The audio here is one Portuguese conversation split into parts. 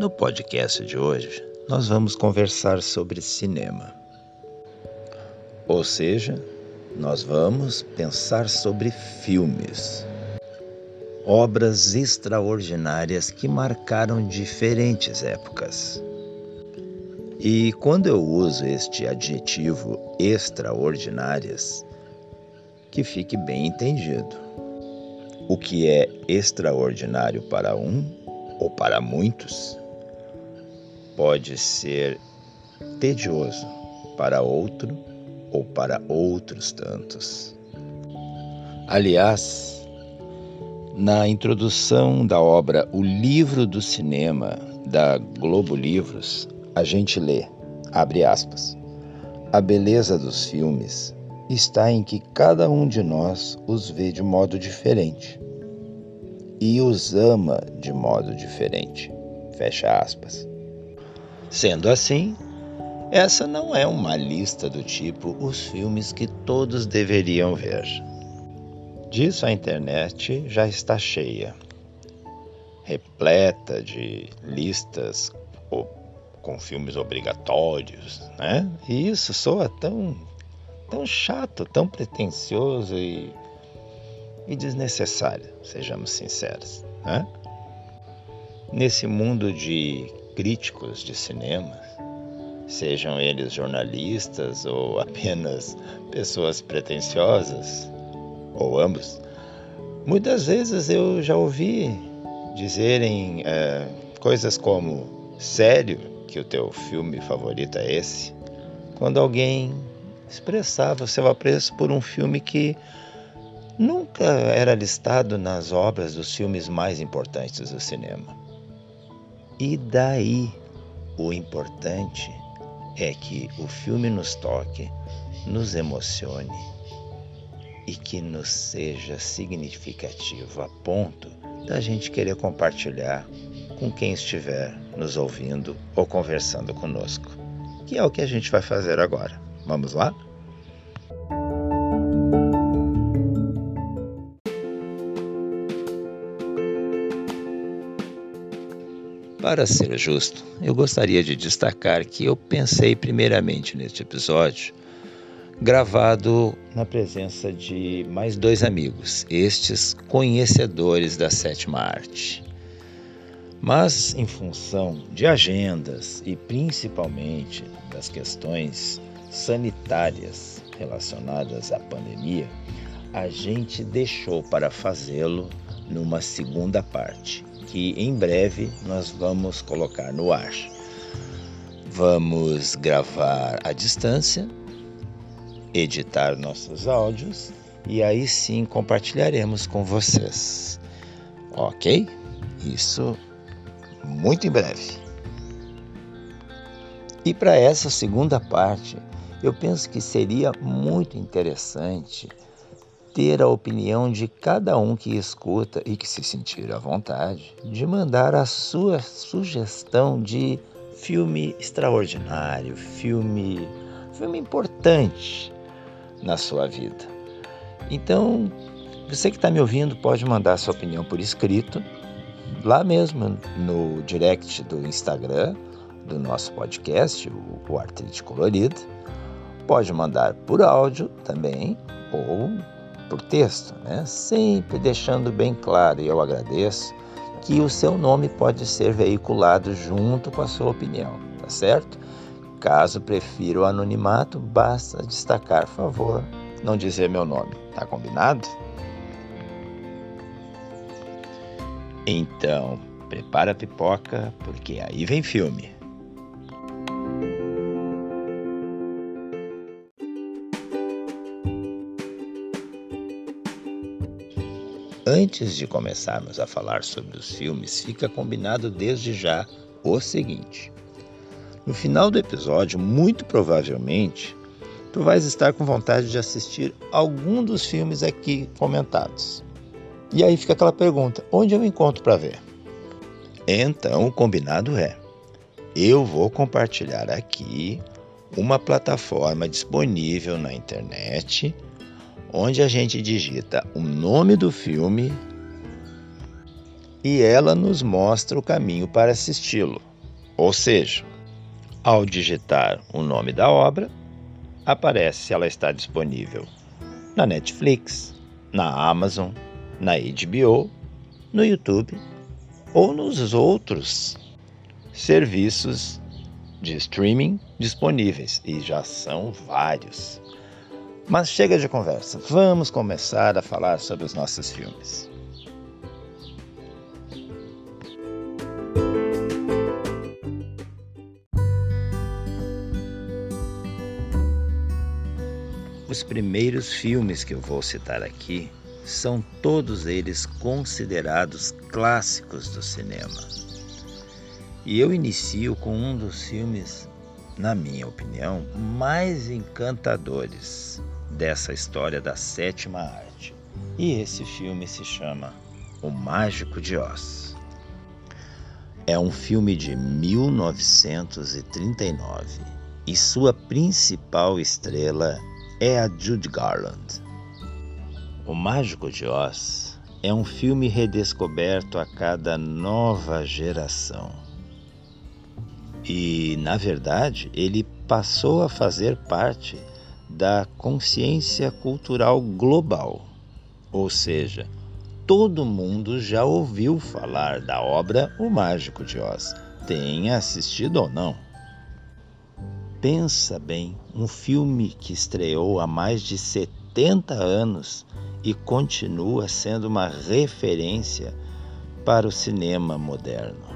No podcast de hoje, nós vamos conversar sobre cinema. Ou seja, nós vamos pensar sobre filmes. Obras extraordinárias que marcaram diferentes épocas. E quando eu uso este adjetivo extraordinárias, que fique bem entendido. O que é extraordinário para um ou para muitos pode ser tedioso para outro ou para outros tantos. Aliás, na introdução da obra O Livro do Cinema da Globo Livros, a gente lê, abre aspas, a beleza dos filmes está em que cada um de nós os vê de modo diferente e os ama de modo diferente. Fecha aspas. Sendo assim, essa não é uma lista do tipo os filmes que todos deveriam ver. Disso a internet já está cheia, repleta de listas com filmes obrigatórios, né? E isso soa tão, tão chato, tão pretensioso e, e desnecessário, sejamos sinceros, né? Nesse mundo de críticos de cinema, sejam eles jornalistas ou apenas pessoas pretensiosas, ou ambos, muitas vezes eu já ouvi dizerem é, coisas como: sério que o teu filme favorito é esse? Quando alguém expressava o seu apreço por um filme que nunca era listado nas obras dos filmes mais importantes do cinema. E daí o importante é que o filme nos toque, nos emocione e que nos seja significativo a ponto da gente querer compartilhar com quem estiver nos ouvindo ou conversando conosco, que é o que a gente vai fazer agora. Vamos lá? Para ser justo, eu gostaria de destacar que eu pensei primeiramente neste episódio gravado na presença de mais dois amigos, estes conhecedores da sétima arte. Mas, em função de agendas e principalmente das questões sanitárias relacionadas à pandemia, a gente deixou para fazê-lo numa segunda parte que em breve nós vamos colocar no ar. Vamos gravar à distância, editar nossos áudios e aí sim compartilharemos com vocês. Ok? Isso muito em breve. E para essa segunda parte, eu penso que seria muito interessante ter a opinião de cada um que escuta e que se sentir à vontade de mandar a sua sugestão de filme extraordinário, filme, filme importante na sua vida. Então, você que está me ouvindo pode mandar sua opinião por escrito, lá mesmo no direct do Instagram do nosso podcast, o, Artrite Colorida. Pode mandar por áudio também, ou por texto, né? sempre deixando bem claro, e eu agradeço, que o seu nome pode ser veiculado junto com a sua opinião, tá certo? Caso prefira o anonimato, basta destacar, favor, não dizer meu nome, tá combinado? Então, prepara a pipoca, porque aí vem filme. Antes de começarmos a falar sobre os filmes, fica combinado desde já o seguinte: no final do episódio, muito provavelmente, tu vais estar com vontade de assistir algum dos filmes aqui comentados. E aí fica aquela pergunta: onde eu encontro para ver? Então, o combinado é: eu vou compartilhar aqui uma plataforma disponível na internet onde a gente digita o nome do filme e ela nos mostra o caminho para assisti-lo. Ou seja, ao digitar o nome da obra, aparece se ela está disponível na Netflix, na Amazon, na HBO, no YouTube ou nos outros serviços de streaming disponíveis, e já são vários. Mas chega de conversa, vamos começar a falar sobre os nossos filmes. Os primeiros filmes que eu vou citar aqui são todos eles considerados clássicos do cinema. E eu inicio com um dos filmes, na minha opinião, mais encantadores dessa história da sétima arte. E esse filme se chama O Mágico de Oz. É um filme de 1939 e sua principal estrela é a Judy Garland. O Mágico de Oz é um filme redescoberto a cada nova geração. E, na verdade, ele passou a fazer parte da consciência cultural global. Ou seja, todo mundo já ouviu falar da obra O Mágico de Oz, tenha assistido ou não. Pensa bem, um filme que estreou há mais de 70 anos e continua sendo uma referência para o cinema moderno.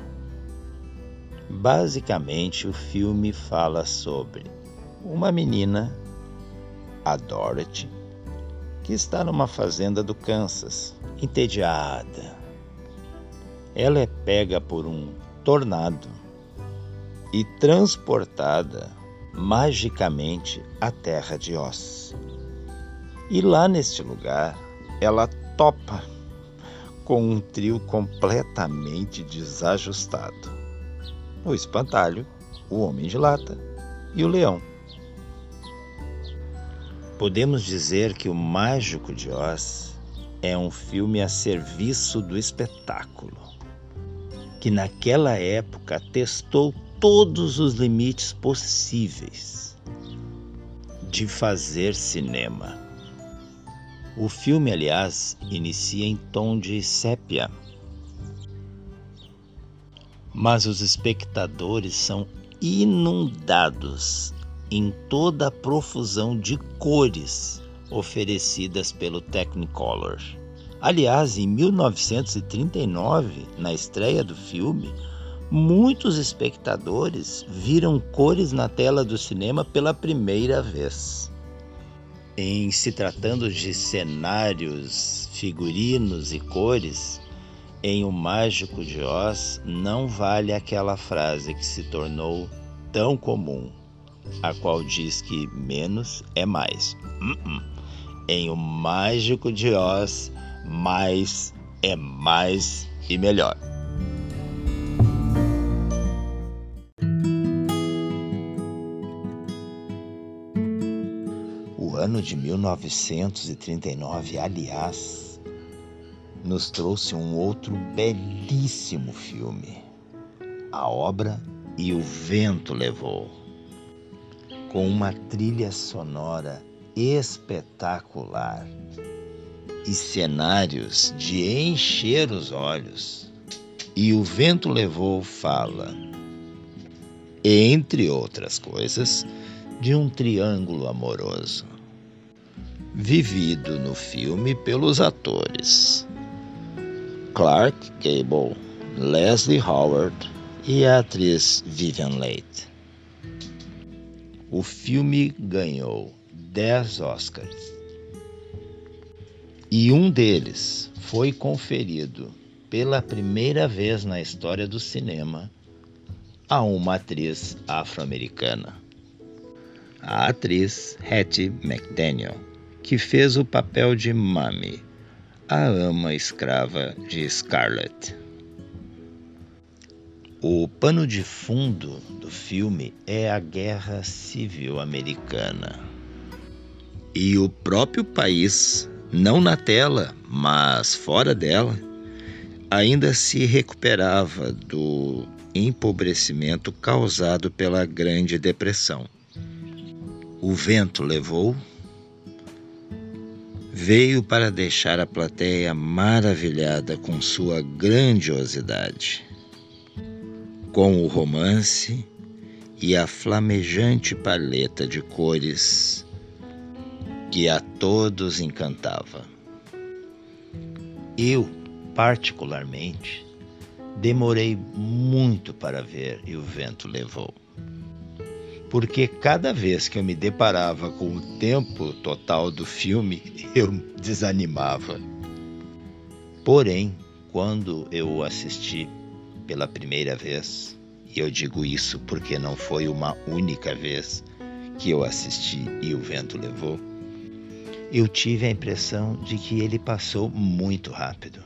Basicamente, o filme fala sobre uma menina, a Dorothy, que está numa fazenda do Kansas, entediada. Ela é pega por um tornado e transportada magicamente a terra de Oz. E lá neste lugar, ela topa com um trio completamente desajustado: o espantalho, o homem de lata e o leão. Podemos dizer que o Mágico de Oz é um filme a serviço do espetáculo, que naquela época testou todos os limites possíveis de fazer cinema. O filme, aliás, inicia em tom de sépia, mas os espectadores são inundados em toda a profusão de cores oferecidas pelo Technicolor. Aliás, em 1939, na estreia do filme, muitos espectadores viram cores na tela do cinema pela primeira vez. Em se tratando de cenários, figurinos e cores, em O Mágico de Oz não vale aquela frase que se tornou tão comum, a qual diz que menos é mais. Uh -uh. Em O Mágico de Oz, mais é mais e melhor. ano de 1939, aliás, nos trouxe um outro belíssimo filme, A Obra e o Vento Levou, com uma trilha sonora espetacular e cenários de encher os olhos. E o Vento Levou fala, entre outras coisas, de um triângulo amoroso vivido no filme pelos atores Clark Gable, Leslie Howard e a atriz Vivian Leigh. O filme ganhou 10 Oscars E um deles foi conferido pela primeira vez na história do cinema a uma atriz afro-americana. A atriz Hattie McDaniel, que fez o papel de Mami, a ama escrava de Scarlett. O pano de fundo do filme é a Guerra Civil Americana. E o próprio país, não na tela, mas fora dela, ainda se recuperava do empobrecimento causado pela Grande Depressão. O vento levou, veio para deixar a plateia maravilhada com sua grandiosidade com o romance e a flamejante paleta de cores que a todos encantava. Eu, particularmente, demorei muito para ver e o vento levou. Porque cada vez que eu me deparava com o tempo total do filme, eu desanimava. Porém, quando eu assisti pela primeira vez, e eu digo isso porque não foi uma única vez que eu assisti e o vento levou, eu tive a impressão de que ele passou muito rápido.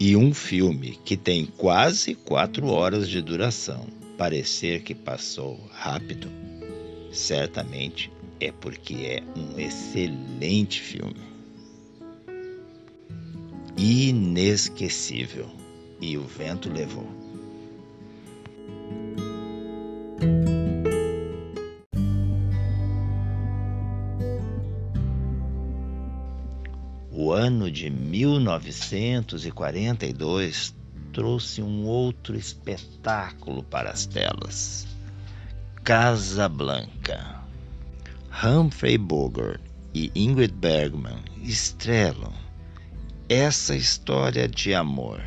E um filme que tem quase quatro horas de duração parecer que passou rápido, certamente é porque é um excelente filme. Inesquecível e o vento levou. O ano de 1942 trouxe um outro espetáculo para as telas. Casablanca. Humphrey Bogart e Ingrid Bergman estrelam essa história de amor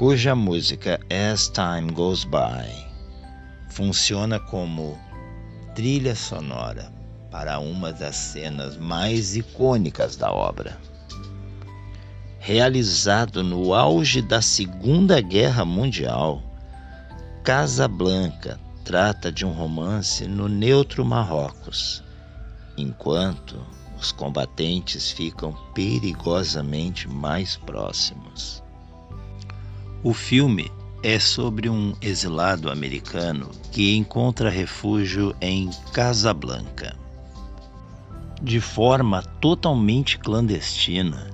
cuja música As Time Goes By funciona como trilha sonora para uma das cenas mais icônicas da obra. Realizado no auge da Segunda Guerra Mundial, Casablanca trata de um romance no neutro Marrocos, enquanto os combatentes ficam perigosamente mais próximos. O filme é sobre um exilado americano que encontra refúgio em Casablanca. De forma totalmente clandestina,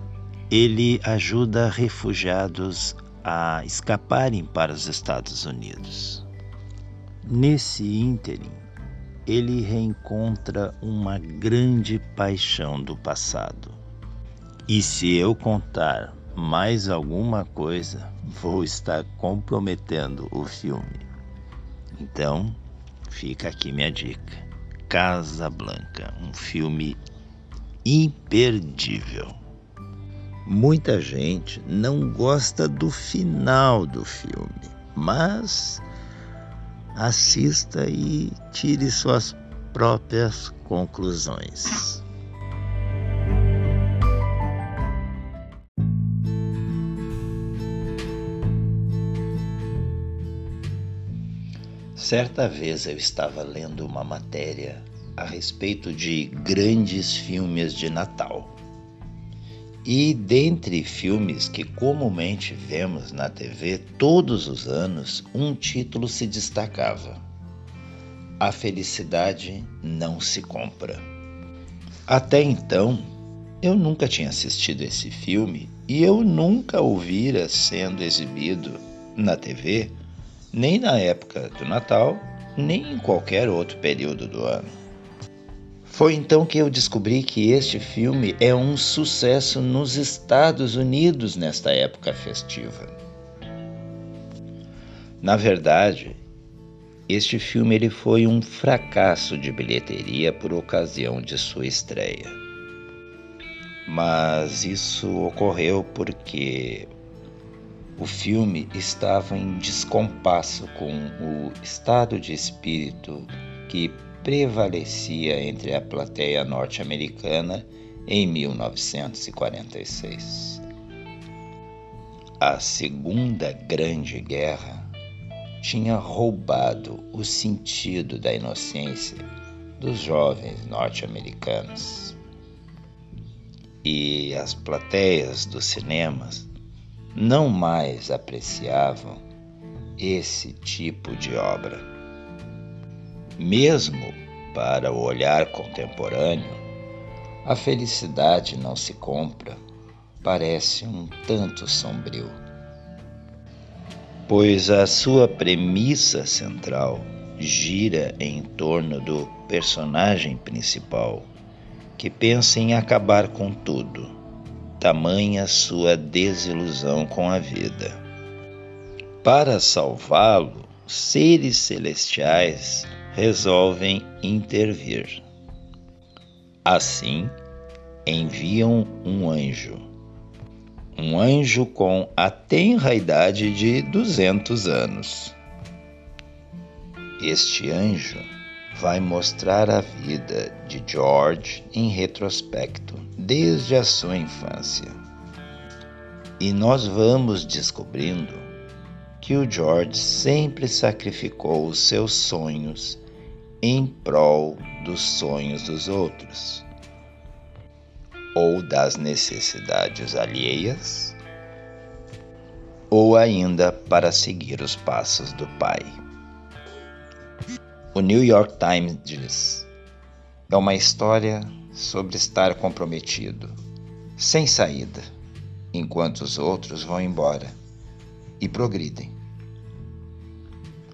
ele ajuda refugiados a escaparem para os Estados Unidos. Nesse ínterim, ele reencontra uma grande paixão do passado. E se eu contar mais alguma coisa, vou estar comprometendo o filme. Então, fica aqui minha dica. Casa Blanca, um filme imperdível. Muita gente não gosta do final do filme, mas assista e tire suas próprias conclusões. Certa vez eu estava lendo uma matéria a respeito de grandes filmes de Natal. E dentre filmes que comumente vemos na TV todos os anos, um título se destacava: A felicidade não se compra. Até então, eu nunca tinha assistido esse filme e eu nunca o vira sendo exibido na TV nem na época do Natal, nem em qualquer outro período do ano. Foi então que eu descobri que este filme é um sucesso nos Estados Unidos nesta época festiva. Na verdade, este filme ele foi um fracasso de bilheteria por ocasião de sua estreia. Mas isso ocorreu porque o filme estava em descompasso com o estado de espírito que prevalecia entre a plateia norte-americana em 1946. A Segunda Grande Guerra tinha roubado o sentido da inocência dos jovens norte-americanos. E as plateias dos cinemas não mais apreciavam esse tipo de obra. Mesmo para o olhar contemporâneo, a felicidade não se compra, parece um tanto sombrio pois a sua premissa central gira em torno do personagem principal, que pensa em acabar com tudo, tamanha sua desilusão com a vida. Para salvá-lo, seres celestiais resolvem intervir. Assim, enviam um anjo um anjo com a tenra idade de 200 anos. Este anjo vai mostrar a vida de George em retrospecto, desde a sua infância. E nós vamos descobrindo que o George sempre sacrificou os seus sonhos em prol dos sonhos dos outros ou das necessidades alheias, ou ainda para seguir os passos do Pai. O New York Times diz: é uma história sobre estar comprometido, sem saída, enquanto os outros vão embora e progridem.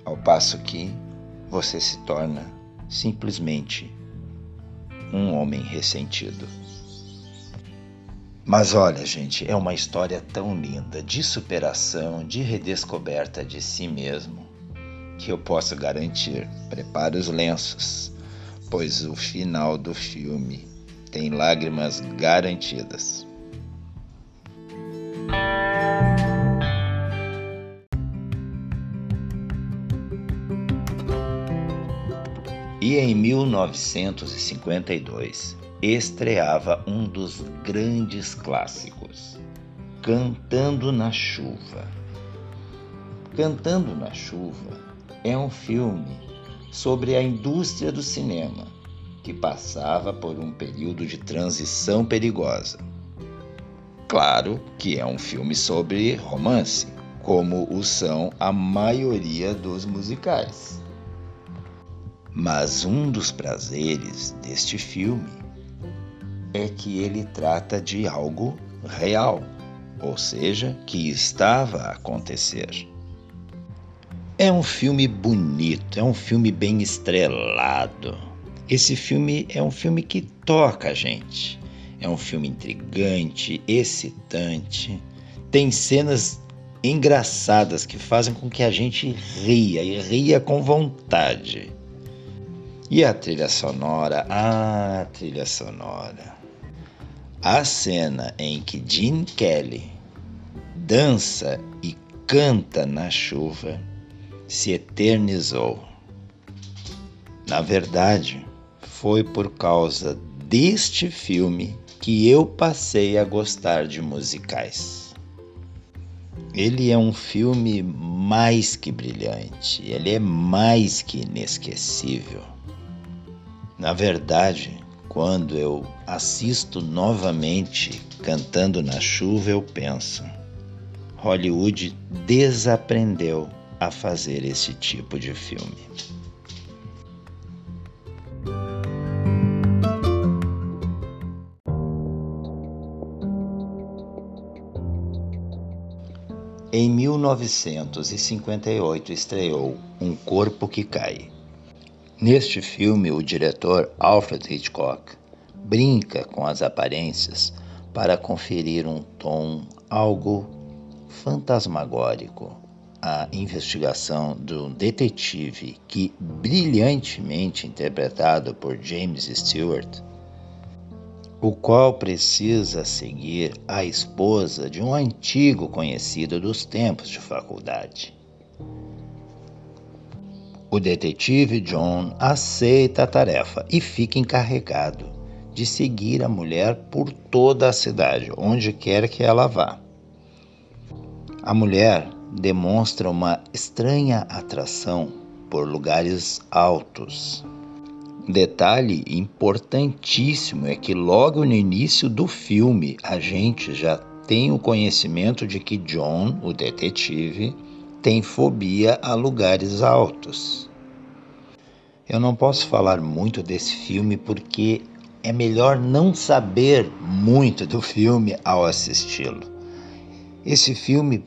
Ao passo que você se torna simplesmente um homem ressentido. Mas olha, gente, é uma história tão linda de superação, de redescoberta de si mesmo, que eu posso garantir. Prepare os lenços, pois o final do filme tem lágrimas garantidas. E em 1952, estreava um dos grandes clássicos, Cantando na Chuva. Cantando na Chuva é um filme sobre a indústria do cinema que passava por um período de transição perigosa. Claro que é um filme sobre romance, como o são a maioria dos musicais. Mas um dos prazeres deste filme é que ele trata de algo real, ou seja, que estava a acontecer. É um filme bonito, é um filme bem estrelado. Esse filme é um filme que toca a gente. É um filme intrigante, excitante. Tem cenas engraçadas que fazem com que a gente ria e ria com vontade. E a trilha sonora? Ah, trilha sonora. A cena em que Gene Kelly dança e canta na chuva se eternizou. Na verdade, foi por causa deste filme que eu passei a gostar de musicais. Ele é um filme mais que brilhante, ele é mais que inesquecível. Na verdade, quando eu assisto novamente Cantando na Chuva, eu penso: Hollywood desaprendeu a fazer esse tipo de filme. Em 1958 estreou Um Corpo que Cai, Neste filme, o diretor Alfred Hitchcock brinca com as aparências para conferir um tom algo fantasmagórico à investigação do detetive que, brilhantemente interpretado por James Stewart, o qual precisa seguir a esposa de um antigo conhecido dos tempos de faculdade. O detetive John aceita a tarefa e fica encarregado de seguir a mulher por toda a cidade, onde quer que ela vá. A mulher demonstra uma estranha atração por lugares altos. Detalhe importantíssimo é que logo no início do filme a gente já tem o conhecimento de que John, o detetive, tem fobia a lugares altos. Eu não posso falar muito desse filme porque é melhor não saber muito do filme ao assisti-lo. Esse filme,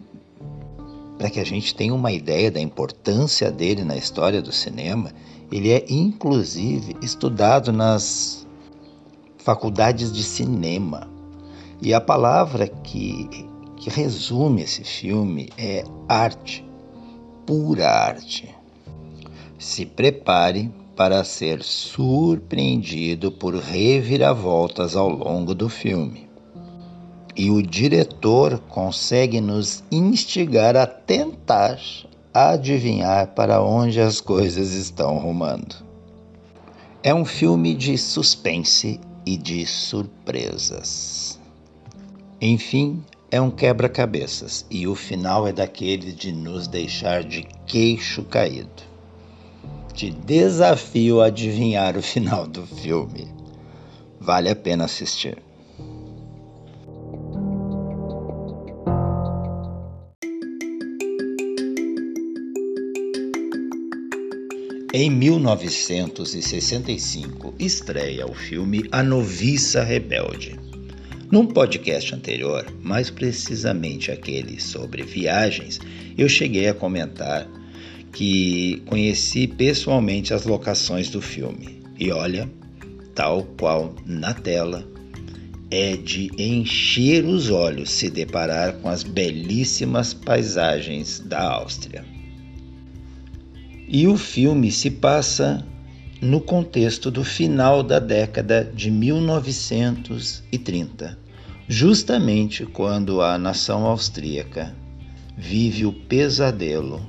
para que a gente tenha uma ideia da importância dele na história do cinema, ele é inclusive estudado nas faculdades de cinema. E a palavra que, que resume esse filme é arte, pura arte. Se prepare para ser surpreendido por reviravoltas ao longo do filme. E o diretor consegue nos instigar a tentar adivinhar para onde as coisas estão rumando. É um filme de suspense e de surpresas. Enfim, é um quebra-cabeças e o final é daquele de nos deixar de queixo caído. Te desafio a adivinhar o final do filme. Vale a pena assistir. Em 1965, estreia o filme A Noviça Rebelde. Num podcast anterior, mais precisamente aquele sobre viagens, eu cheguei a comentar que conheci pessoalmente as locações do filme. E olha, tal qual na tela, é de encher os olhos se deparar com as belíssimas paisagens da Áustria. E o filme se passa no contexto do final da década de 1930, justamente quando a nação austríaca vive o pesadelo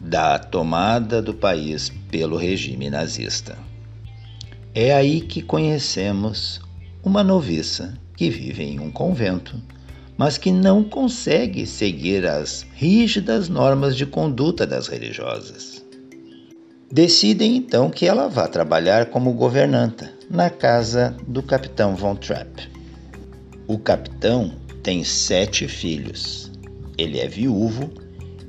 da tomada do país pelo regime nazista. É aí que conhecemos uma noviça que vive em um convento mas que não consegue seguir as rígidas normas de conduta das religiosas. Decidem então que ela vá trabalhar como governanta na casa do capitão Von Trapp. O capitão tem sete filhos. Ele é viúvo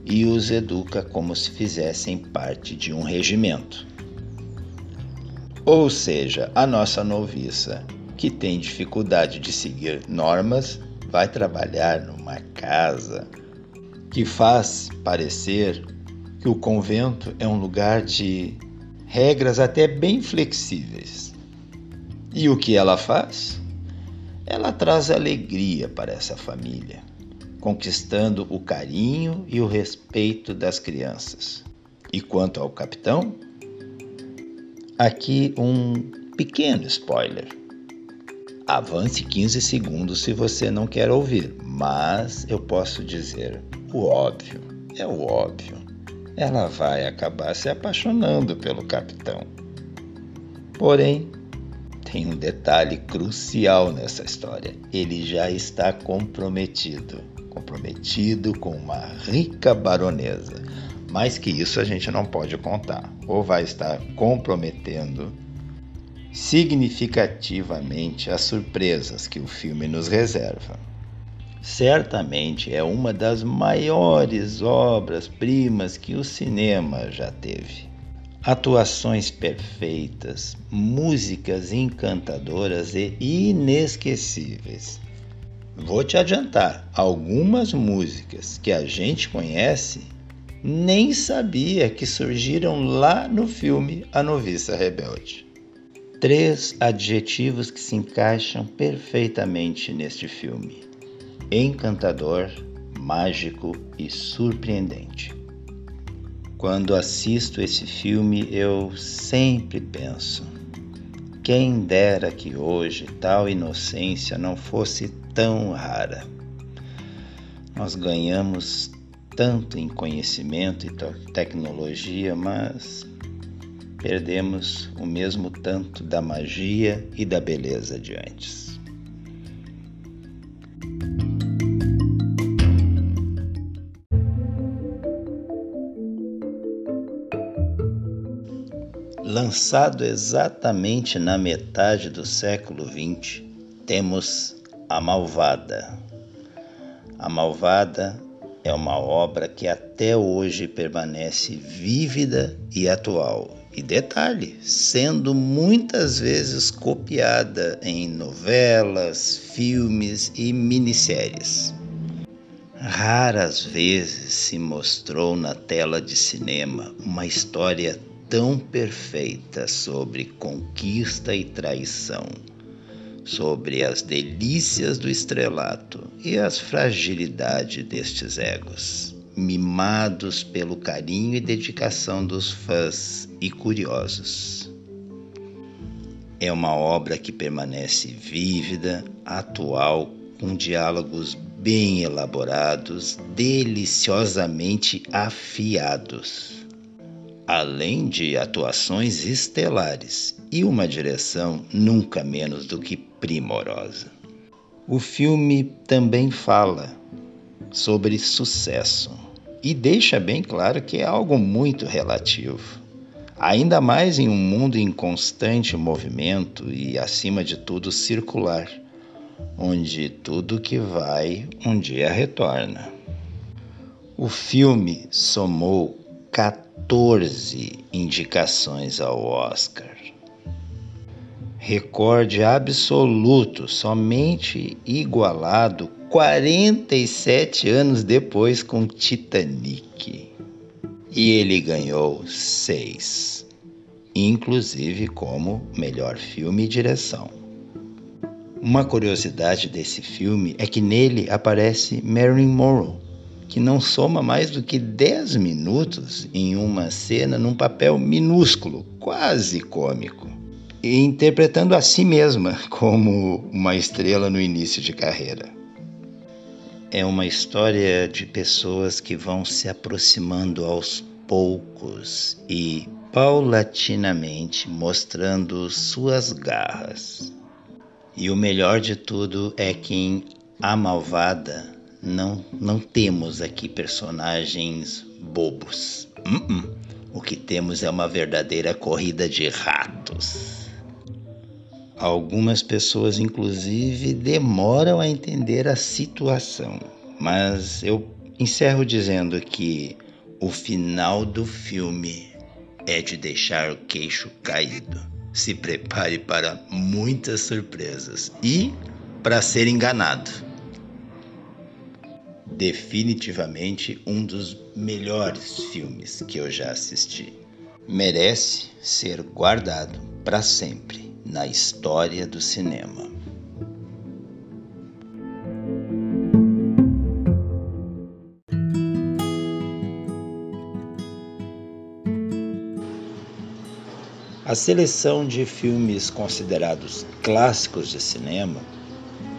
e os educa como se fizessem parte de um regimento. Ou seja, a nossa noviça, que tem dificuldade de seguir normas, vai trabalhar numa casa que faz parecer que o convento é um lugar de regras até bem flexíveis. E o que ela faz? Ela traz alegria para essa família, conquistando o carinho e o respeito das crianças. E quanto ao capitão? Aqui um pequeno spoiler. Avance 15 segundos se você não quer ouvir, mas eu posso dizer o óbvio, é o óbvio. Ela vai acabar se apaixonando pelo capitão. Porém, tem um detalhe crucial nessa história. Ele já está comprometido comprometido com uma rica baronesa. Mais que isso a gente não pode contar. Ou vai estar comprometendo significativamente as surpresas que o filme nos reserva. Certamente é uma das maiores obras-primas que o cinema já teve. Atuações perfeitas, músicas encantadoras e inesquecíveis. Vou te adiantar, algumas músicas que a gente conhece nem sabia que surgiram lá no filme A Noviça Rebelde. Três adjetivos que se encaixam perfeitamente neste filme: encantador, mágico e surpreendente. Quando assisto esse filme, eu sempre penso: quem dera que hoje tal inocência não fosse tão rara. Nós ganhamos tanto em conhecimento e tecnologia, mas perdemos o mesmo tanto da magia e da beleza de antes. Lançado exatamente na metade do século XX, temos A Malvada. A Malvada é uma obra que até hoje permanece vívida e atual. E detalhe, sendo muitas vezes copiada em novelas, filmes e minisséries. Raras vezes se mostrou na tela de cinema uma história tão perfeita sobre conquista e traição, sobre as delícias do estrelato e as fragilidades destes egos, mimados pelo carinho e dedicação dos fãs e curiosos. É uma obra que permanece vívida, atual, com diálogos bem elaborados, deliciosamente afiados além de atuações estelares e uma direção nunca menos do que primorosa. O filme também fala sobre sucesso e deixa bem claro que é algo muito relativo. Ainda mais em um mundo em constante movimento e, acima de tudo, circular, onde tudo que vai um dia retorna. O filme somou 14 indicações ao Oscar. Recorde absoluto, somente igualado 47 anos depois com Titanic. E ele ganhou seis, inclusive como melhor filme e direção. Uma curiosidade desse filme é que nele aparece Marilyn Monroe, que não soma mais do que 10 minutos em uma cena num papel minúsculo, quase cômico, interpretando a si mesma como uma estrela no início de carreira. É uma história de pessoas que vão se aproximando aos poucos e paulatinamente mostrando suas garras. E o melhor de tudo é que em A Malvada não, não temos aqui personagens bobos. Uh -uh. O que temos é uma verdadeira corrida de ratos. Algumas pessoas, inclusive, demoram a entender a situação, mas eu encerro dizendo que o final do filme é de deixar o queixo caído. Se prepare para muitas surpresas e para ser enganado definitivamente um dos melhores filmes que eu já assisti. Merece ser guardado para sempre na história do cinema. A seleção de filmes considerados clássicos de cinema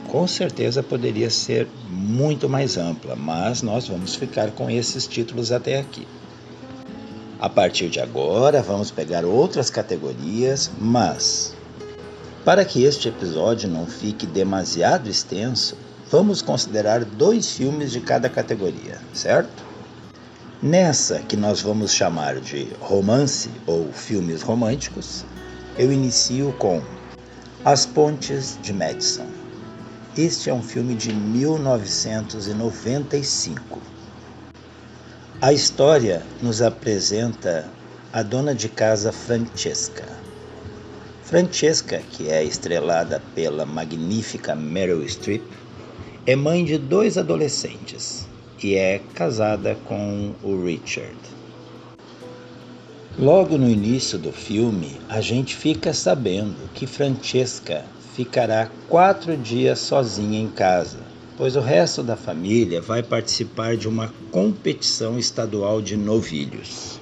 com certeza poderia ser muito mais ampla, mas nós vamos ficar com esses títulos até aqui. A partir de agora, vamos pegar outras categorias, mas para que este episódio não fique demasiado extenso, vamos considerar dois filmes de cada categoria, certo? Nessa que nós vamos chamar de romance ou filmes românticos, eu inicio com As Pontes de Madison. Este é um filme de 1995. A história nos apresenta a dona de casa Francesca. Francesca, que é estrelada pela magnífica Meryl Streep, é mãe de dois adolescentes e é casada com o Richard. Logo no início do filme, a gente fica sabendo que Francesca ficará quatro dias sozinha em casa, pois o resto da família vai participar de uma competição estadual de novilhos.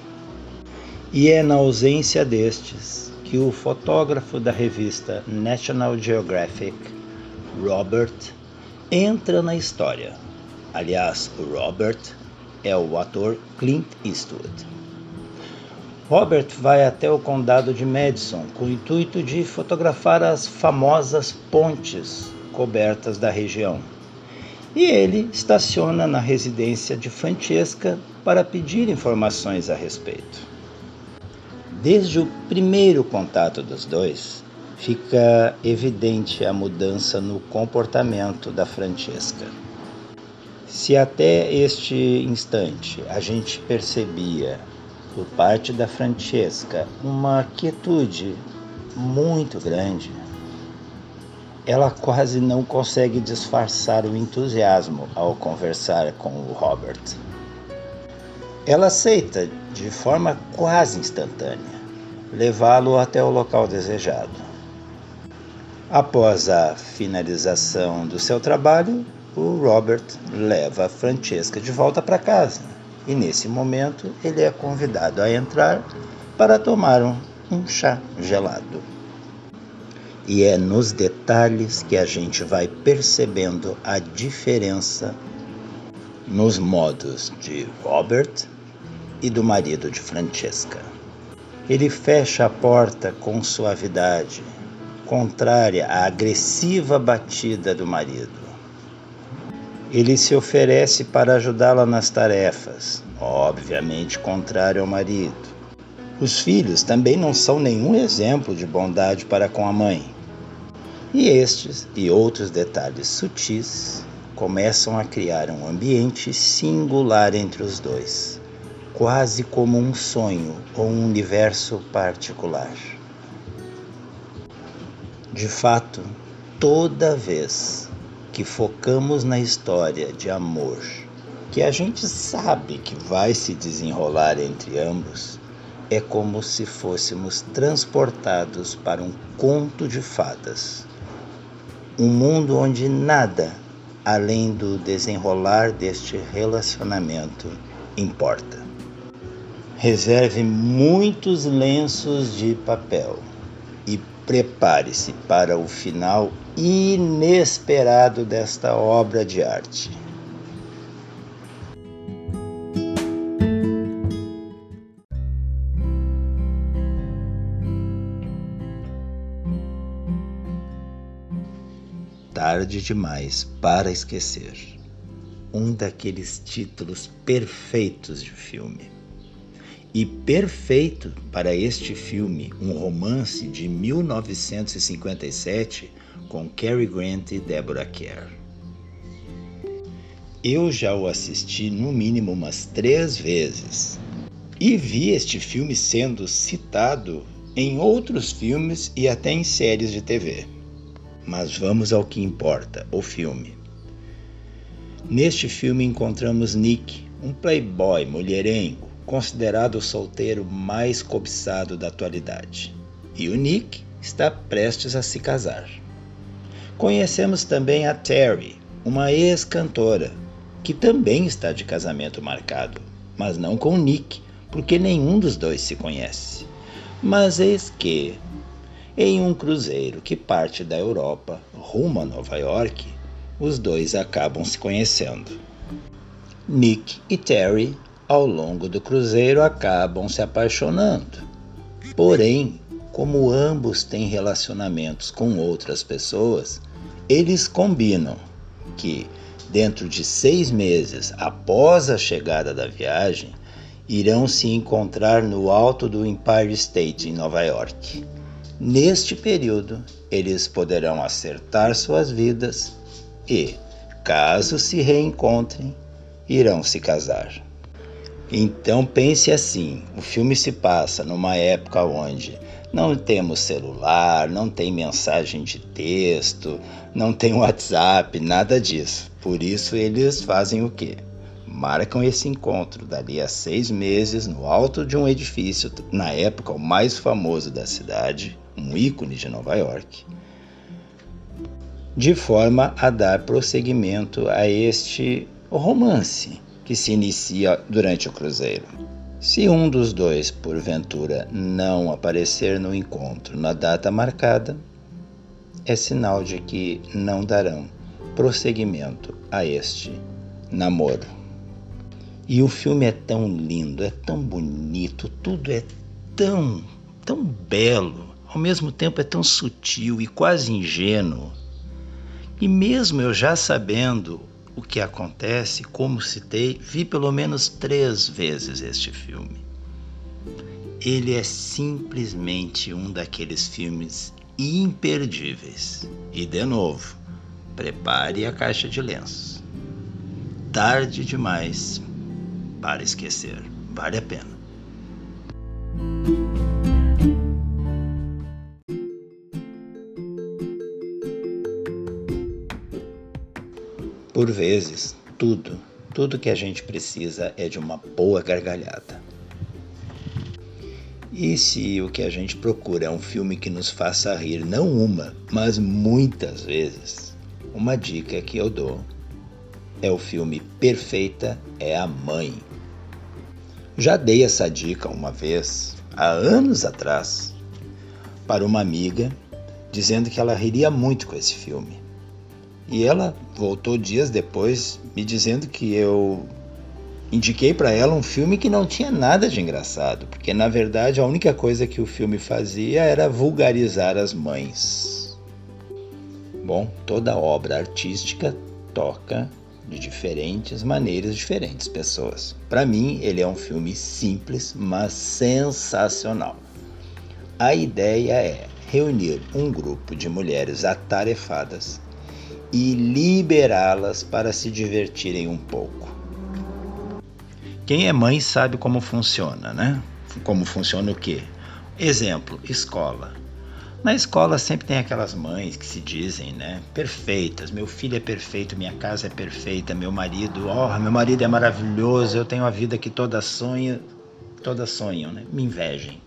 E é na ausência destes que o fotógrafo da revista National Geographic, Robert, entra na história. Aliás, o Robert é o ator Clint Eastwood. Robert vai até o condado de Madison com o intuito de fotografar as famosas pontes cobertas da região. E ele estaciona na residência de Francesca para pedir informações a respeito. Desde o primeiro contato dos dois, fica evidente a mudança no comportamento da Francesca. Se até este instante a gente percebia por parte da Francesca uma quietude muito grande, ela quase não consegue disfarçar o entusiasmo ao conversar com o Robert. Ela aceita de forma quase instantânea levá-lo até o local desejado. Após a finalização do seu trabalho, o Robert leva a Francesca de volta para casa e nesse momento ele é convidado a entrar para tomar um, um chá gelado. E é nos detalhes que a gente vai percebendo a diferença nos modos de Robert e do marido de Francesca. Ele fecha a porta com suavidade, contrária à agressiva batida do marido. Ele se oferece para ajudá-la nas tarefas, obviamente contrário ao marido. Os filhos também não são nenhum exemplo de bondade para com a mãe. E estes e outros detalhes sutis começam a criar um ambiente singular entre os dois, quase como um sonho ou um universo particular. De fato, toda vez que focamos na história de amor que a gente sabe que vai se desenrolar entre ambos, é como se fôssemos transportados para um conto de fadas. Um mundo onde nada além do desenrolar deste relacionamento importa. Reserve muitos lenços de papel e prepare-se para o final inesperado desta obra de arte. Tarde demais para esquecer. Um daqueles títulos perfeitos de filme e perfeito para este filme, um romance de 1957 com Cary Grant e Deborah Kerr. Eu já o assisti no mínimo umas três vezes e vi este filme sendo citado em outros filmes e até em séries de TV. Mas vamos ao que importa: o filme. Neste filme encontramos Nick, um playboy mulherengo considerado o solteiro mais cobiçado da atualidade. E o Nick está prestes a se casar. Conhecemos também a Terry, uma ex-cantora, que também está de casamento marcado, mas não com Nick, porque nenhum dos dois se conhece. Mas eis que, em um cruzeiro que parte da Europa rumo a Nova York, os dois acabam se conhecendo. Nick e Terry ao longo do cruzeiro acabam se apaixonando. Porém, como ambos têm relacionamentos com outras pessoas, eles combinam que, dentro de seis meses após a chegada da viagem, irão se encontrar no alto do Empire State, em Nova York. Neste período, eles poderão acertar suas vidas e, caso se reencontrem, irão se casar. Então pense assim: o filme se passa numa época onde não temos celular, não tem mensagem de texto, não tem WhatsApp, nada disso. Por isso eles fazem o quê? Marcam esse encontro dali a seis meses no alto de um edifício, na época o mais famoso da cidade, um ícone de Nova York, de forma a dar prosseguimento a este romance que se inicia durante o cruzeiro. Se um dos dois, porventura, não aparecer no encontro na data marcada, é sinal de que não darão prosseguimento a este namoro. E o filme é tão lindo, é tão bonito, tudo é tão, tão belo, ao mesmo tempo é tão sutil e quase ingênuo. E mesmo eu já sabendo o que acontece, como citei, vi pelo menos três vezes este filme. Ele é simplesmente um daqueles filmes imperdíveis. E de novo, prepare a caixa de lenços. Tarde demais para esquecer. Vale a pena. Por vezes, tudo, tudo que a gente precisa é de uma boa gargalhada. E se o que a gente procura é um filme que nos faça rir não uma, mas muitas vezes, uma dica que eu dou é o filme Perfeita é a Mãe. Já dei essa dica uma vez, há anos atrás, para uma amiga, dizendo que ela riria muito com esse filme. E ela voltou dias depois me dizendo que eu indiquei para ela um filme que não tinha nada de engraçado, porque na verdade a única coisa que o filme fazia era vulgarizar as mães. Bom, toda obra artística toca de diferentes maneiras diferentes pessoas. Para mim, ele é um filme simples, mas sensacional. A ideia é reunir um grupo de mulheres atarefadas e liberá-las para se divertirem um pouco. Quem é mãe sabe como funciona, né? Como funciona o quê? Exemplo, escola. Na escola sempre tem aquelas mães que se dizem, né, perfeitas. Meu filho é perfeito, minha casa é perfeita, meu marido, oh, meu marido é maravilhoso, eu tenho a vida que toda sonha, todas sonham, né? Me invejem.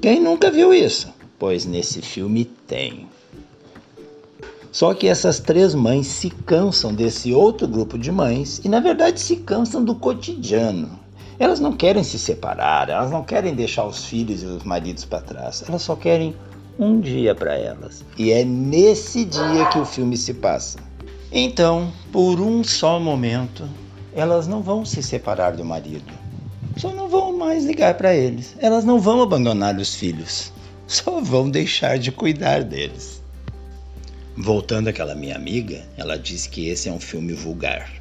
Quem nunca viu isso? Pois nesse filme tem. Só que essas três mães se cansam desse outro grupo de mães e, na verdade, se cansam do cotidiano. Elas não querem se separar, elas não querem deixar os filhos e os maridos para trás, elas só querem um dia para elas. E é nesse dia que o filme se passa. Então, por um só momento, elas não vão se separar do marido. Só não vão mais ligar para eles. Elas não vão abandonar os filhos. Só vão deixar de cuidar deles. Voltando àquela minha amiga, ela disse que esse é um filme vulgar.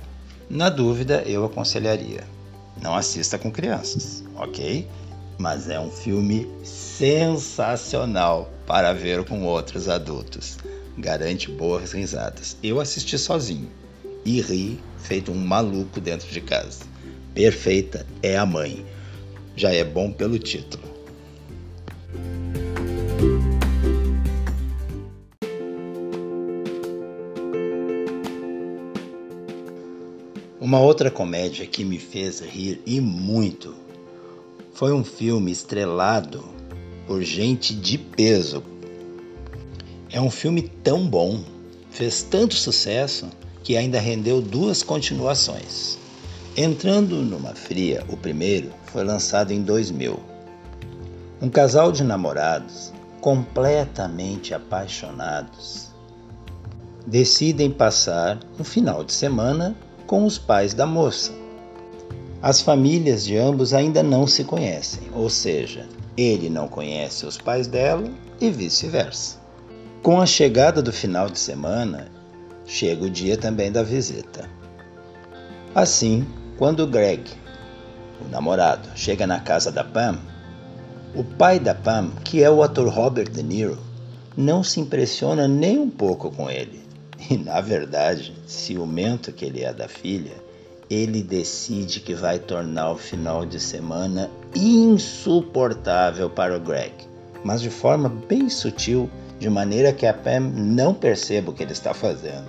Na dúvida, eu aconselharia: não assista com crianças, ok? Mas é um filme sensacional para ver com outros adultos. Garante boas risadas. Eu assisti sozinho e ri feito um maluco dentro de casa. Perfeita é a mãe. Já é bom pelo título. Uma outra comédia que me fez rir e muito foi um filme estrelado por gente de peso. É um filme tão bom, fez tanto sucesso que ainda rendeu duas continuações. Entrando numa fria, o primeiro foi lançado em 2000. Um casal de namorados, completamente apaixonados, decidem passar um final de semana com os pais da moça. As famílias de ambos ainda não se conhecem, ou seja, ele não conhece os pais dela e vice-versa. Com a chegada do final de semana, chega o dia também da visita. Assim, quando Greg, o namorado, chega na casa da Pam, o pai da Pam, que é o ator Robert De Niro, não se impressiona nem um pouco com ele e, na verdade, ciumento que ele é da filha, ele decide que vai tornar o final de semana insuportável para o Greg, mas de forma bem sutil, de maneira que a Pam não perceba o que ele está fazendo.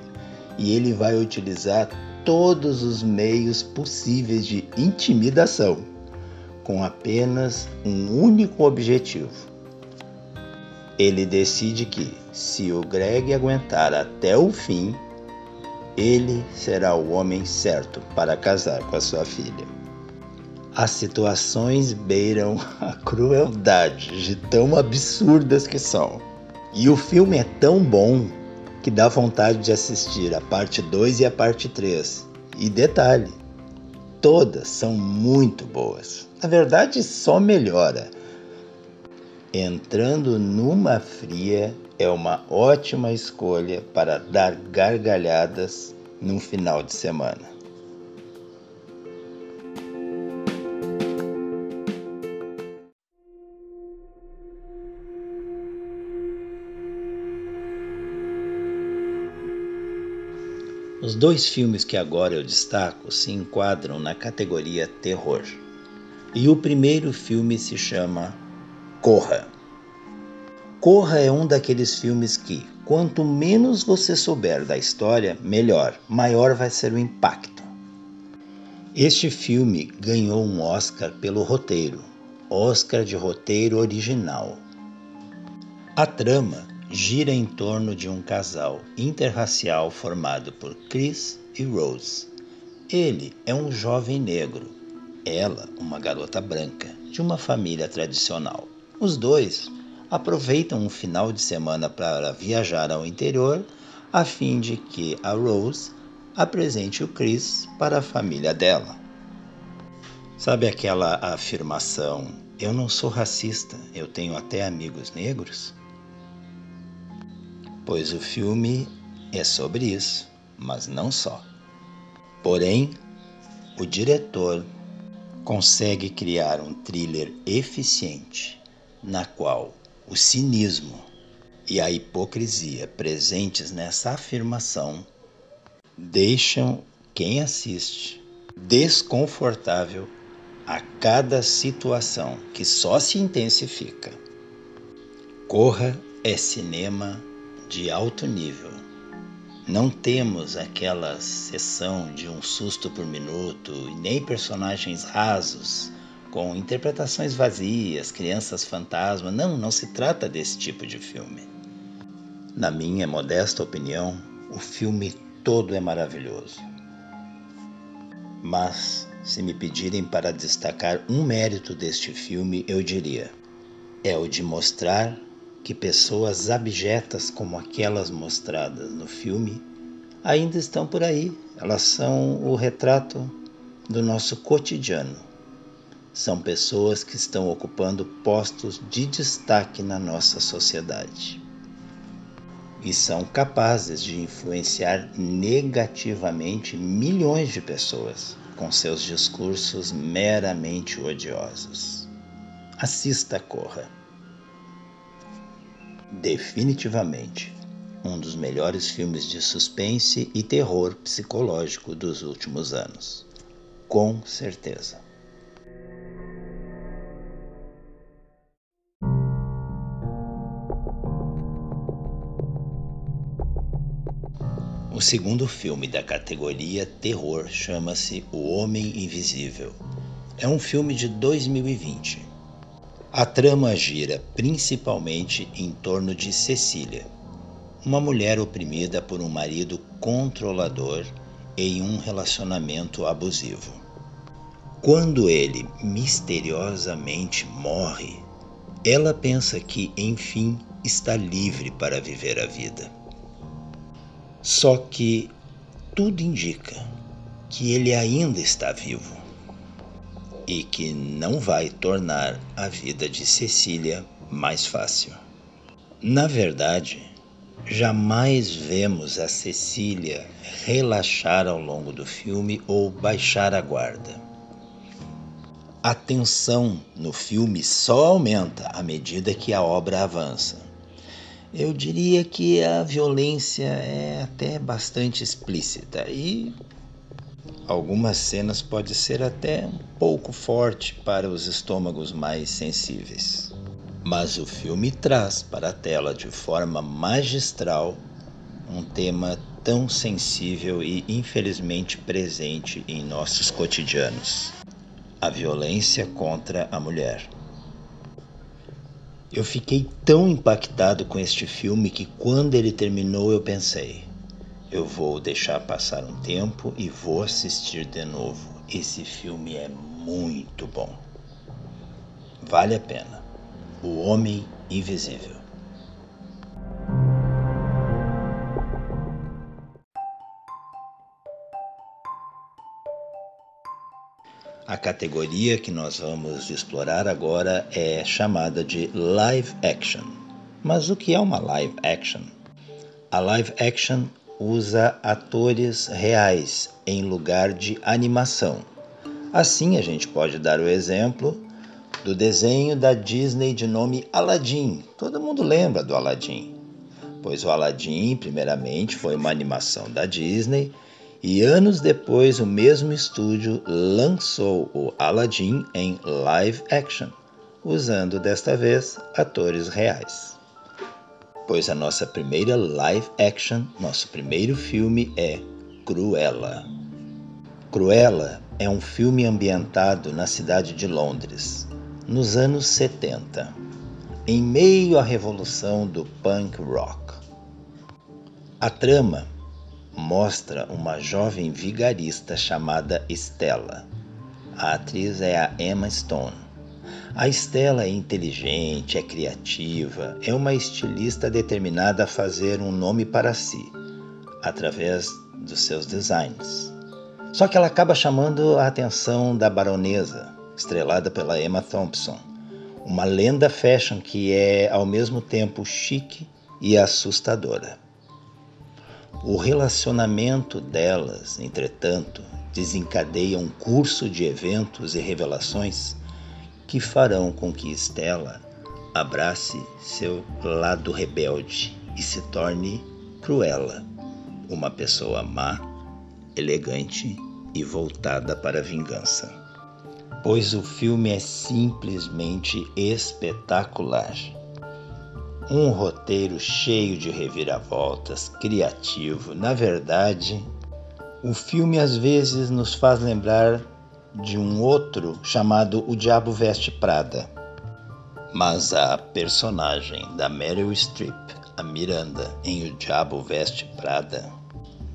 E ele vai utilizar todos os meios possíveis de intimidação, com apenas um único objetivo: ele decide que, se o Greg aguentar até o fim, ele será o homem certo para casar com a sua filha. As situações beiram a crueldade de tão absurdas que são. E o filme é tão bom que dá vontade de assistir a parte 2 e a parte 3. E detalhe, todas são muito boas. Na verdade, só melhora entrando numa fria é uma ótima escolha para dar gargalhadas num final de semana. Os dois filmes que agora eu destaco se enquadram na categoria terror. E o primeiro filme se chama Corra. Corra é um daqueles filmes que, quanto menos você souber da história, melhor, maior vai ser o impacto. Este filme ganhou um Oscar pelo roteiro, Oscar de roteiro original. A trama gira em torno de um casal interracial formado por Chris e Rose. Ele é um jovem negro, ela, uma garota branca, de uma família tradicional. Os dois aproveitam um final de semana para viajar ao interior, a fim de que a Rose apresente o Chris para a família dela. Sabe aquela afirmação: eu não sou racista, eu tenho até amigos negros? pois o filme é sobre isso, mas não só. Porém, o diretor consegue criar um thriller eficiente na qual o cinismo e a hipocrisia presentes nessa afirmação deixam quem assiste desconfortável a cada situação que só se intensifica. Corra é cinema de alto nível. Não temos aquela sessão de um susto por minuto e nem personagens rasos com interpretações vazias, crianças fantasma. Não, não se trata desse tipo de filme. Na minha modesta opinião, o filme todo é maravilhoso. Mas, se me pedirem para destacar um mérito deste filme, eu diria: é o de mostrar que pessoas abjetas como aquelas mostradas no filme ainda estão por aí. Elas são o retrato do nosso cotidiano. São pessoas que estão ocupando postos de destaque na nossa sociedade e são capazes de influenciar negativamente milhões de pessoas com seus discursos meramente odiosos. Assista Corra definitivamente um dos melhores filmes de suspense e terror psicológico dos últimos anos. Com certeza. O segundo filme da categoria terror chama-se O Homem Invisível. É um filme de 2020 a trama gira principalmente em torno de Cecília, uma mulher oprimida por um marido controlador em um relacionamento abusivo. Quando ele misteriosamente morre, ela pensa que, enfim, está livre para viver a vida. Só que tudo indica que ele ainda está vivo e que não vai tornar a vida de Cecília mais fácil. Na verdade, jamais vemos a Cecília relaxar ao longo do filme ou baixar a guarda. A tensão no filme só aumenta à medida que a obra avança. Eu diria que a violência é até bastante explícita e Algumas cenas pode ser até um pouco forte para os estômagos mais sensíveis. Mas o filme traz para a tela de forma magistral um tema tão sensível e infelizmente presente em nossos cotidianos: a violência contra a mulher. Eu fiquei tão impactado com este filme que quando ele terminou eu pensei: eu vou deixar passar um tempo e vou assistir de novo. Esse filme é muito bom. Vale a pena. O Homem Invisível. A categoria que nós vamos explorar agora é chamada de live action. Mas o que é uma live action? A live action usa atores reais em lugar de animação. Assim, a gente pode dar o exemplo do desenho da Disney de nome Aladdin. Todo mundo lembra do Aladdin, pois o Aladdin, primeiramente, foi uma animação da Disney e anos depois o mesmo estúdio lançou o Aladdin em live action, usando desta vez atores reais. Pois a nossa primeira live action, nosso primeiro filme é Cruella. Cruella é um filme ambientado na cidade de Londres, nos anos 70, em meio à revolução do punk rock. A trama mostra uma jovem vigarista chamada Stella. A atriz é a Emma Stone. A Stella é inteligente, é criativa, é uma estilista determinada a fazer um nome para si, através dos seus designs. Só que ela acaba chamando a atenção da baronesa, estrelada pela Emma Thompson, uma lenda fashion que é ao mesmo tempo chique e assustadora. O relacionamento delas, entretanto, desencadeia um curso de eventos e revelações que farão com que Estela abrace seu lado rebelde e se torne Cruella, uma pessoa má, elegante e voltada para a vingança. Pois o filme é simplesmente espetacular. Um roteiro cheio de reviravoltas, criativo. Na verdade, o filme às vezes nos faz lembrar de um outro chamado O Diabo Veste Prada. Mas a personagem da Meryl Streep, a Miranda, em O Diabo Veste Prada,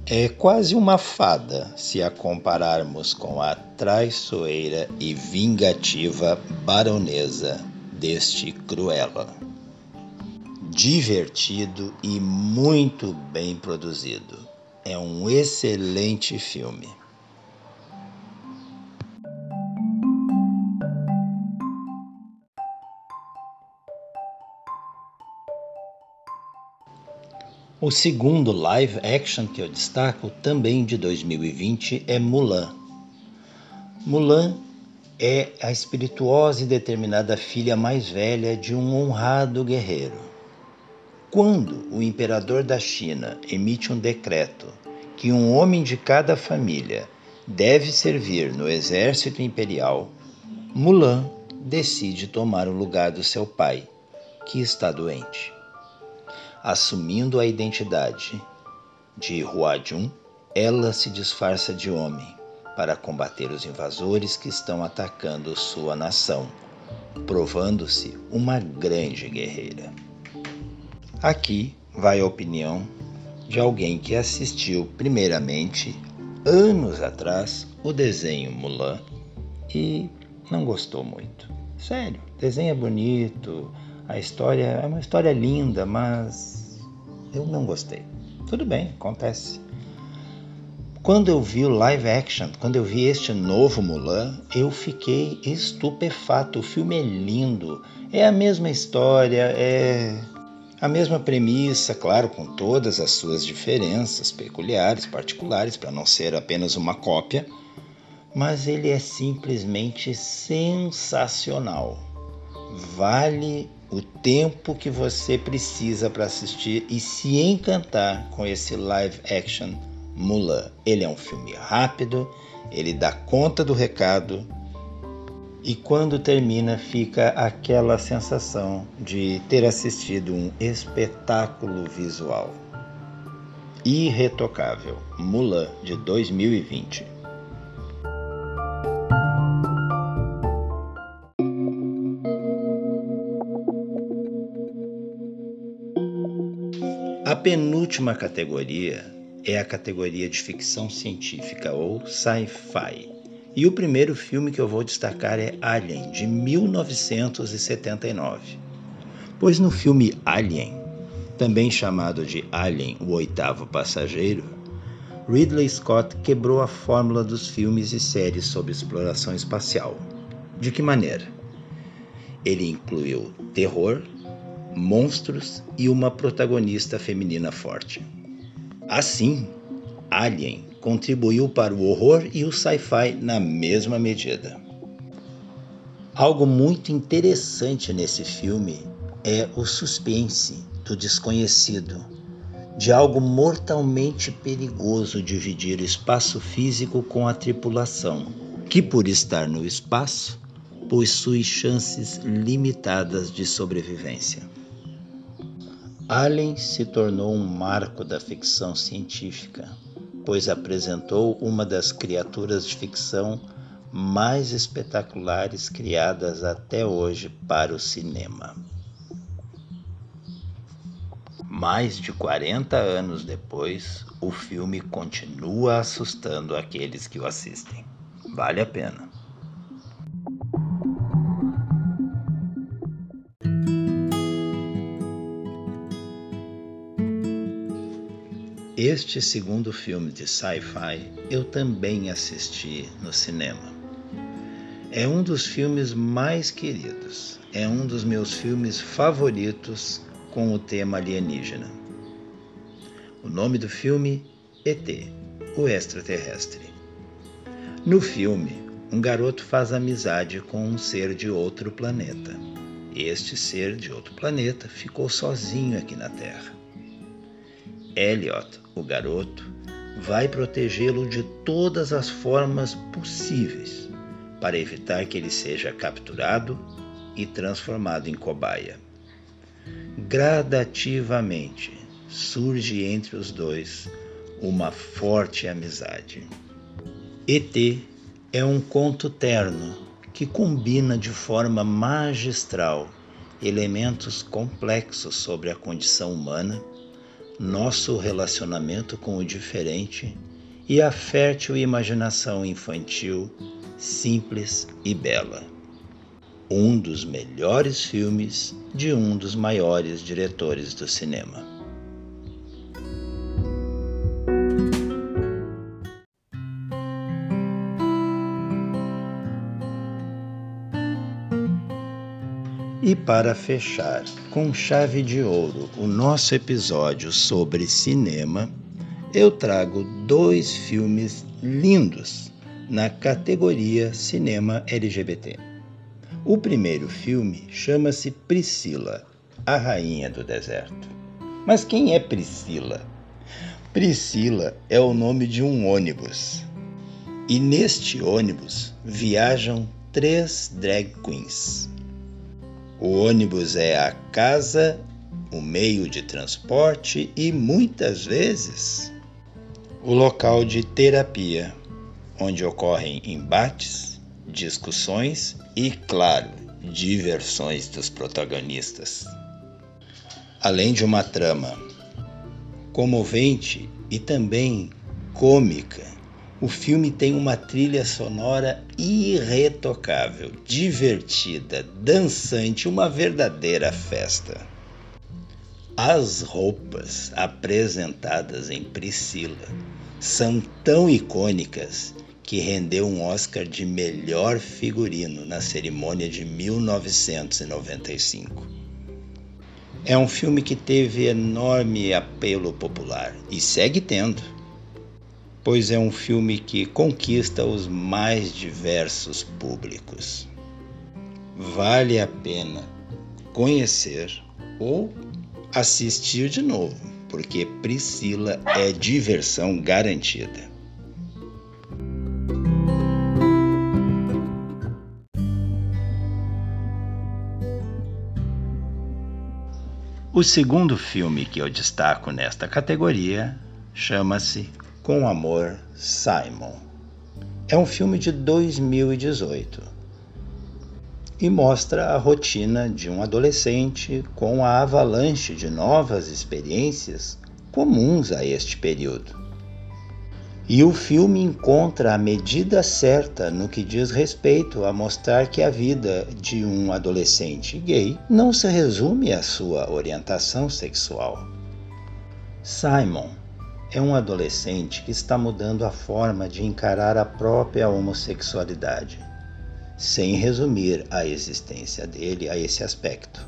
é quase uma fada se a compararmos com a traiçoeira e vingativa baronesa deste Cruella divertido e muito bem produzido. É um excelente filme. O segundo live action que eu destaco, também de 2020, é Mulan. Mulan é a espirituosa e determinada filha mais velha de um honrado guerreiro. Quando o imperador da China emite um decreto que um homem de cada família deve servir no exército imperial, Mulan decide tomar o lugar do seu pai, que está doente. Assumindo a identidade de Huajun, ela se disfarça de homem para combater os invasores que estão atacando sua nação, provando-se uma grande guerreira. Aqui vai a opinião de alguém que assistiu primeiramente, anos atrás, o desenho Mulan e não gostou muito. Sério, o desenho é bonito, a história é uma história linda, mas eu não gostei. Tudo bem, acontece. Quando eu vi o live action, quando eu vi este novo Mulan, eu fiquei estupefato. O filme é lindo, é a mesma história, é a mesma premissa, claro, com todas as suas diferenças peculiares, particulares, para não ser apenas uma cópia, mas ele é simplesmente sensacional. Vale o tempo que você precisa para assistir e se encantar com esse live action Mulan. Ele é um filme rápido, ele dá conta do recado e quando termina fica aquela sensação de ter assistido um espetáculo visual. Irretocável Mulan de 2020. A penúltima categoria é a categoria de ficção científica ou sci-fi. E o primeiro filme que eu vou destacar é Alien, de 1979. Pois no filme Alien, também chamado de Alien, o oitavo passageiro, Ridley Scott quebrou a fórmula dos filmes e séries sobre exploração espacial. De que maneira? Ele incluiu terror, monstros e uma protagonista feminina forte. Assim, Alien contribuiu para o horror e o sci-fi na mesma medida. Algo muito interessante nesse filme é o suspense do desconhecido, de algo mortalmente perigoso dividir o espaço físico com a tripulação, que por estar no espaço possui chances limitadas de sobrevivência. Alien se tornou um marco da ficção científica, pois apresentou uma das criaturas de ficção mais espetaculares criadas até hoje para o cinema. Mais de 40 anos depois, o filme continua assustando aqueles que o assistem. Vale a pena. Este segundo filme de sci-fi eu também assisti no cinema. É um dos filmes mais queridos, é um dos meus filmes favoritos com o tema alienígena. O nome do filme: ET, o extraterrestre. No filme, um garoto faz amizade com um ser de outro planeta. Este ser de outro planeta ficou sozinho aqui na Terra. Elliot, o garoto, vai protegê-lo de todas as formas possíveis para evitar que ele seja capturado e transformado em cobaia. Gradativamente surge entre os dois uma forte amizade. ET é um conto terno que combina de forma magistral elementos complexos sobre a condição humana nosso relacionamento com o diferente e a fértil imaginação infantil, simples e bela. Um dos melhores filmes de um dos maiores diretores do cinema. E para fechar com chave de ouro o nosso episódio sobre cinema, eu trago dois filmes lindos na categoria Cinema LGBT. O primeiro filme chama-se Priscila, a Rainha do Deserto. Mas quem é Priscila? Priscila é o nome de um ônibus. E neste ônibus viajam três drag queens. O ônibus é a casa, o meio de transporte e muitas vezes o local de terapia, onde ocorrem embates, discussões e, claro, diversões dos protagonistas. Além de uma trama comovente e também cômica, o filme tem uma trilha sonora irretocável, divertida, dançante, uma verdadeira festa. As roupas apresentadas em Priscila são tão icônicas que rendeu um Oscar de melhor figurino na cerimônia de 1995. É um filme que teve enorme apelo popular e segue tendo pois é um filme que conquista os mais diversos públicos. Vale a pena conhecer ou assistir de novo, porque Priscila é diversão garantida. O segundo filme que eu destaco nesta categoria chama-se com Amor, Simon. É um filme de 2018 e mostra a rotina de um adolescente com a avalanche de novas experiências comuns a este período. E o filme encontra a medida certa no que diz respeito a mostrar que a vida de um adolescente gay não se resume à sua orientação sexual. Simon é um adolescente que está mudando a forma de encarar a própria homossexualidade, sem resumir a existência dele a esse aspecto,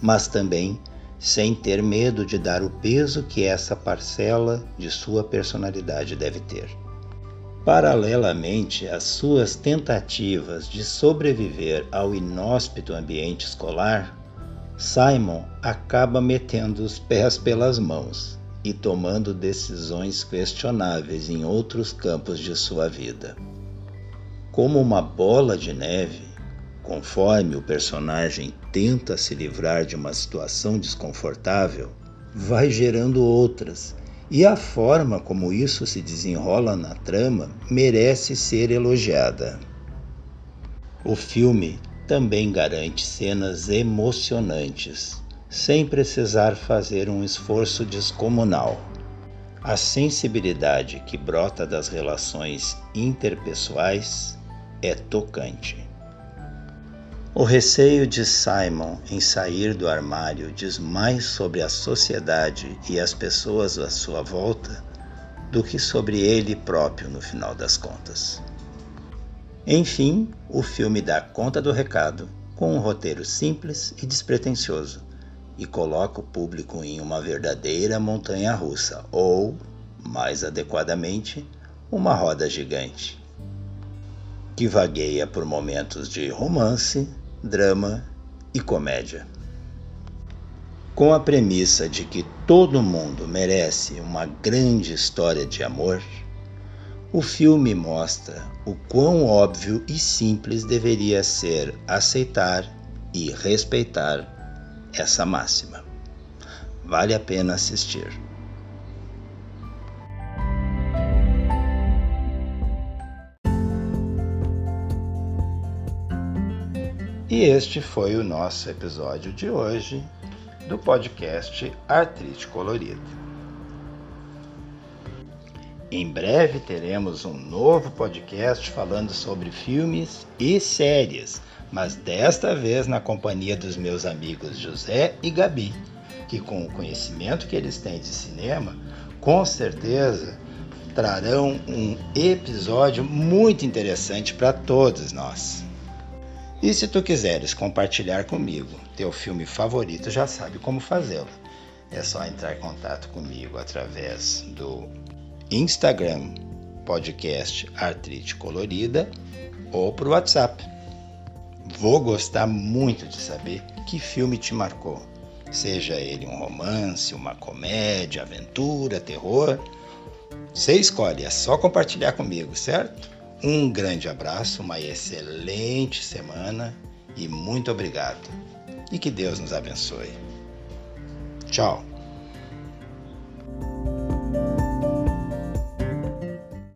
mas também sem ter medo de dar o peso que essa parcela de sua personalidade deve ter. Paralelamente às suas tentativas de sobreviver ao inóspito ambiente escolar, Simon acaba metendo os pés pelas mãos e tomando decisões questionáveis em outros campos de sua vida. Como uma bola de neve, conforme o personagem tenta se livrar de uma situação desconfortável, vai gerando outras, e a forma como isso se desenrola na trama merece ser elogiada. O filme também garante cenas emocionantes, sem precisar fazer um esforço descomunal. A sensibilidade que brota das relações interpessoais é tocante. O receio de Simon em sair do armário diz mais sobre a sociedade e as pessoas à sua volta do que sobre ele próprio no final das contas. Enfim, o filme dá conta do recado com um roteiro simples e despretensioso e coloca o público em uma verdadeira montanha russa ou, mais adequadamente, uma roda gigante que vagueia por momentos de romance, drama e comédia. Com a premissa de que todo mundo merece uma grande história de amor, o filme mostra o quão óbvio e simples deveria ser aceitar e respeitar essa máxima. Vale a pena assistir. E este foi o nosso episódio de hoje do podcast Artrite Colorida. Em breve teremos um novo podcast falando sobre filmes e séries, mas desta vez na companhia dos meus amigos José e Gabi, que com o conhecimento que eles têm de cinema, com certeza trarão um episódio muito interessante para todos nós. E se tu quiseres compartilhar comigo teu filme favorito, já sabe como fazê-lo. É só entrar em contato comigo através do Instagram, podcast Artrite Colorida, ou por WhatsApp. Vou gostar muito de saber que filme te marcou. Seja ele um romance, uma comédia, aventura, terror. Você escolhe, é só compartilhar comigo, certo? Um grande abraço, uma excelente semana e muito obrigado. E que Deus nos abençoe. Tchau.